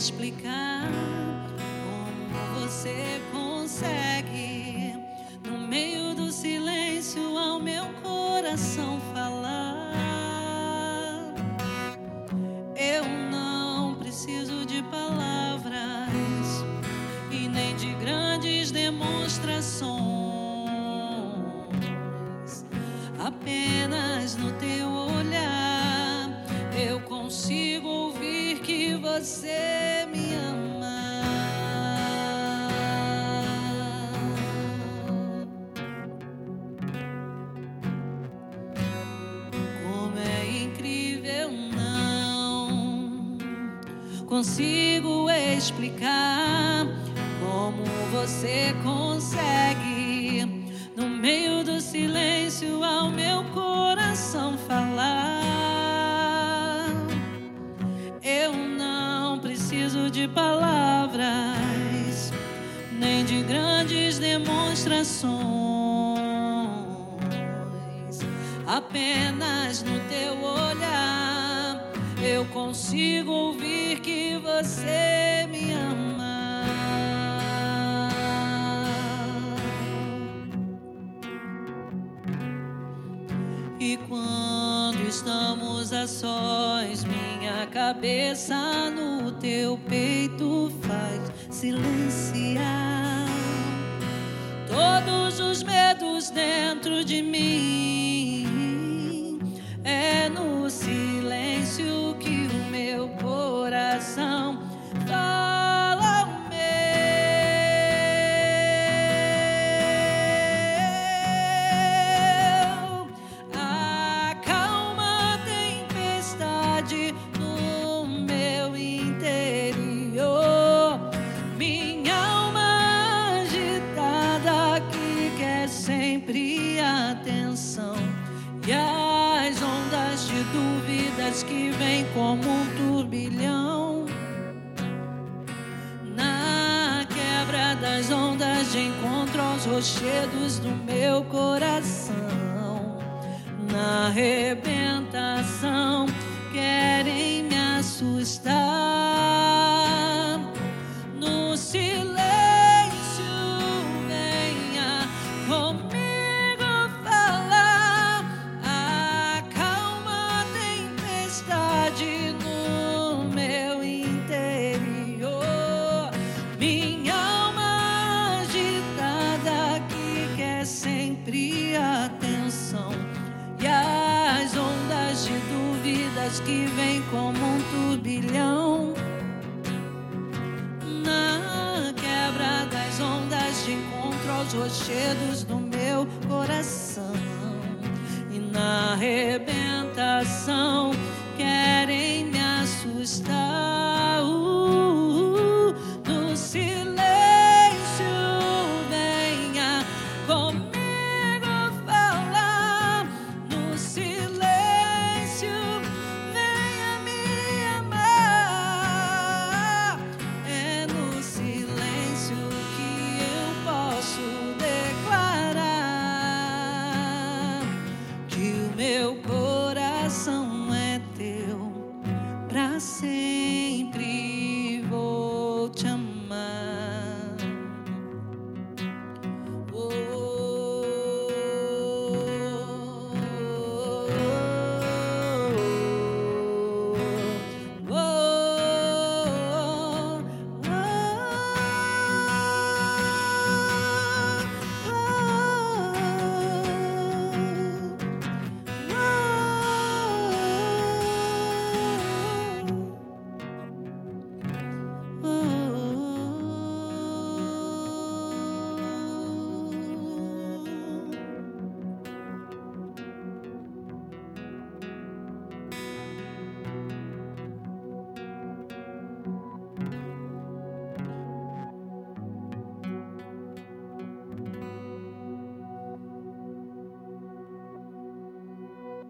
explicar como você consegue, no meio do silêncio, ao meu coração falar. Eu não preciso de palavras e nem de grandes demonstrações, consigo explicar como você consegue, no meio do silêncio, ao meu coração falar. Eu não preciso de palavras, nem de grandes demonstrações. Apenas no teu olhar eu consigo ouvir que você me ama. E quando estamos a sós, minha cabeça no teu peito faz silenciar todos os medos dentro de mim. É no silêncio dúvidas que vêm como um turbilhão. Na quebra das ondas encontro os rochedos do meu coração. Na arrebentação querem me assustar. Minha alma agitada que quer sempre atenção. E as ondas de dúvidas que vêm como um turbilhão. Na quebra das ondas de encontro aos rochedos do meu coração. E na arrebentação querem me assustar. sing.